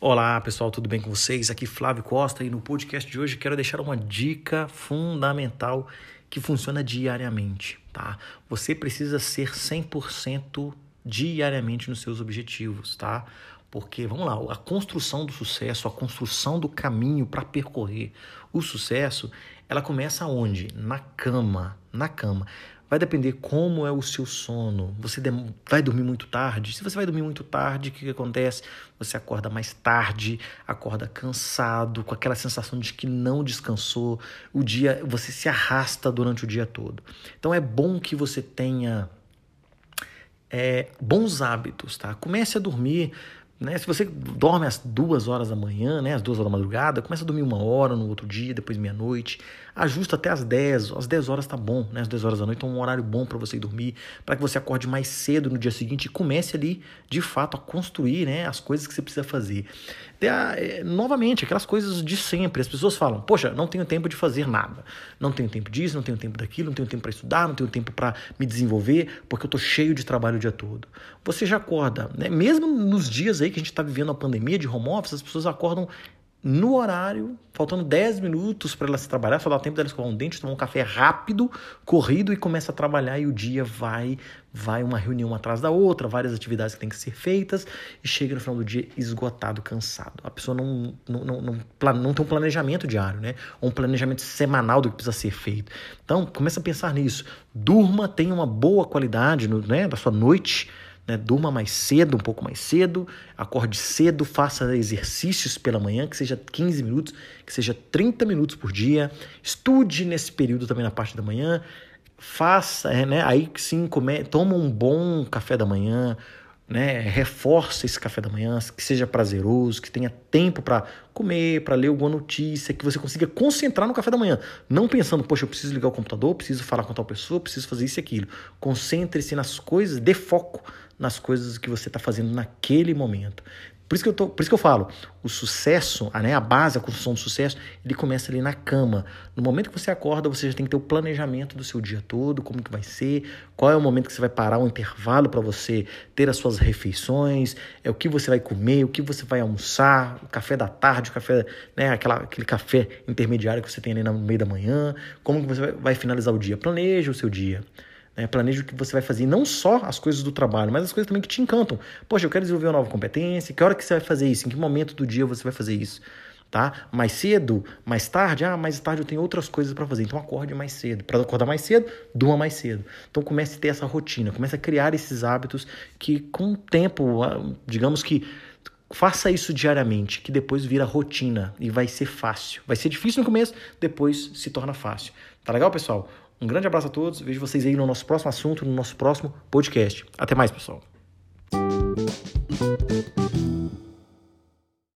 Olá pessoal, tudo bem com vocês? Aqui Flávio Costa e no podcast de hoje quero deixar uma dica fundamental que funciona diariamente, tá? Você precisa ser 100% diariamente nos seus objetivos, tá? Porque, vamos lá, a construção do sucesso, a construção do caminho para percorrer o sucesso, ela começa onde? Na cama, na cama. Vai depender como é o seu sono. Você vai dormir muito tarde? Se você vai dormir muito tarde, o que, que acontece? Você acorda mais tarde, acorda cansado, com aquela sensação de que não descansou. O dia, você se arrasta durante o dia todo. Então é bom que você tenha é, bons hábitos, tá? Comece a dormir né? Se você dorme às duas horas da manhã, né? às duas horas da madrugada, começa a dormir uma hora no outro dia, depois meia-noite, ajusta até às 10, às 10 horas tá bom, né? às 10 horas da noite é um horário bom para você dormir, para que você acorde mais cedo no dia seguinte e comece ali, de fato, a construir né? as coisas que você precisa fazer. É, novamente, aquelas coisas de sempre, as pessoas falam, poxa, não tenho tempo de fazer nada, não tenho tempo disso, não tenho tempo daquilo, não tenho tempo para estudar, não tenho tempo para me desenvolver, porque eu tô cheio de trabalho o dia todo. Você já acorda, né? mesmo nos dias aí que a gente está vivendo a pandemia de home office, as pessoas acordam no horário, faltando 10 minutos para elas trabalhar, só dá tempo delas escovar um dente, tomar um café rápido, corrido e começa a trabalhar e o dia vai, vai uma reunião atrás da outra, várias atividades que têm que ser feitas e chega no final do dia esgotado, cansado. A pessoa não, não, não, não, não tem um planejamento diário, né? Ou um planejamento semanal do que precisa ser feito. Então, começa a pensar nisso. Durma, tenha uma boa qualidade no, né, da sua noite, né? Durma mais cedo, um pouco mais cedo, acorde cedo, faça exercícios pela manhã, que seja 15 minutos, que seja 30 minutos por dia. Estude nesse período também na parte da manhã. Faça, é, né? Aí sim, come, toma um bom café da manhã, né? Reforça esse café da manhã, que seja prazeroso, que tenha tempo para comer, para ler alguma notícia, que você consiga concentrar no café da manhã, não pensando, poxa, eu preciso ligar o computador, preciso falar com tal pessoa, preciso fazer isso e aquilo. Concentre-se nas coisas, dê foco nas coisas que você está fazendo naquele momento. Por isso que eu, tô, por isso que eu falo, o sucesso, a, né, a base, a construção do sucesso, ele começa ali na cama. No momento que você acorda, você já tem que ter o planejamento do seu dia todo, como que vai ser, qual é o momento que você vai parar um intervalo para você ter as suas refeições, é o que você vai comer, o que você vai almoçar, o café da tarde, o café, né, aquela, aquele café intermediário que você tem ali no meio da manhã, como que você vai, vai finalizar o dia. Planeja o seu dia. Né? Planeje o que você vai fazer, não só as coisas do trabalho, mas as coisas também que te encantam. Poxa, eu quero desenvolver uma nova competência, que hora que você vai fazer isso? Em que momento do dia você vai fazer isso? Tá? Mais cedo, mais tarde, ah, mais tarde eu tenho outras coisas para fazer. Então acorde mais cedo. Para acordar mais cedo, durma mais cedo. Então comece a ter essa rotina, comece a criar esses hábitos que com o tempo, digamos que faça isso diariamente, que depois vira rotina e vai ser fácil. Vai ser difícil no começo, depois se torna fácil. Tá legal, pessoal? Um grande abraço a todos. Vejo vocês aí no nosso próximo assunto, no nosso próximo podcast. Até mais, pessoal.